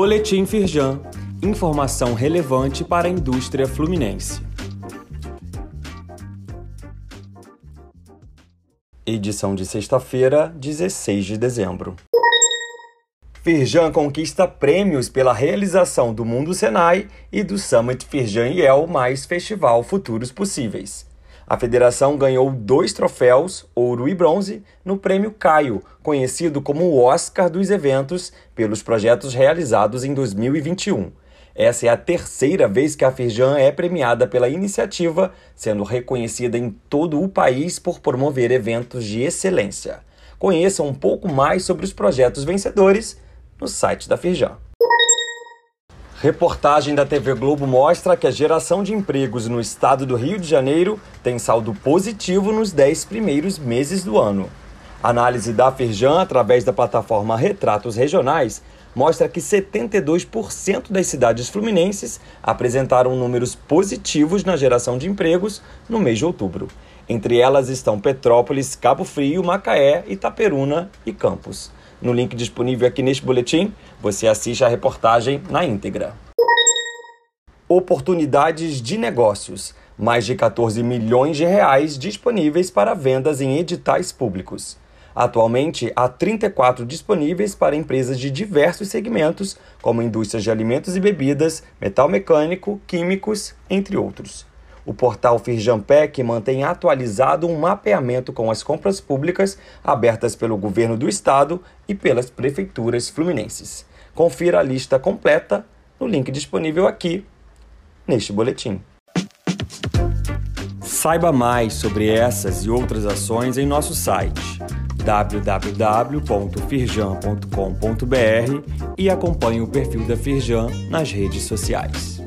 Boletim Firjan. Informação relevante para a indústria fluminense. Edição de sexta-feira, 16 de dezembro. Firjan conquista prêmios pela realização do Mundo Senai e do Summit Firjan IEL mais Festival Futuros Possíveis. A federação ganhou dois troféus, ouro e bronze, no Prêmio Caio, conhecido como o Oscar dos eventos, pelos projetos realizados em 2021. Essa é a terceira vez que a Firjan é premiada pela iniciativa, sendo reconhecida em todo o país por promover eventos de excelência. Conheça um pouco mais sobre os projetos vencedores no site da Firjan. Reportagem da TV Globo mostra que a geração de empregos no estado do Rio de Janeiro tem saldo positivo nos 10 primeiros meses do ano. Análise da Firjan através da plataforma Retratos Regionais mostra que 72% das cidades fluminenses apresentaram números positivos na geração de empregos no mês de outubro. Entre elas estão Petrópolis, Cabo Frio, Macaé, Itaperuna e Campos. No link disponível aqui neste boletim, você assiste a reportagem na íntegra. Oportunidades de negócios. Mais de 14 milhões de reais disponíveis para vendas em editais públicos. Atualmente, há 34 disponíveis para empresas de diversos segmentos, como indústrias de alimentos e bebidas, metal mecânico, químicos, entre outros. O portal Firjampec mantém atualizado um mapeamento com as compras públicas abertas pelo governo do estado e pelas prefeituras fluminenses. Confira a lista completa no link disponível aqui neste boletim. Saiba mais sobre essas e outras ações em nosso site www.firjan.com.br e acompanhe o perfil da Firjan nas redes sociais.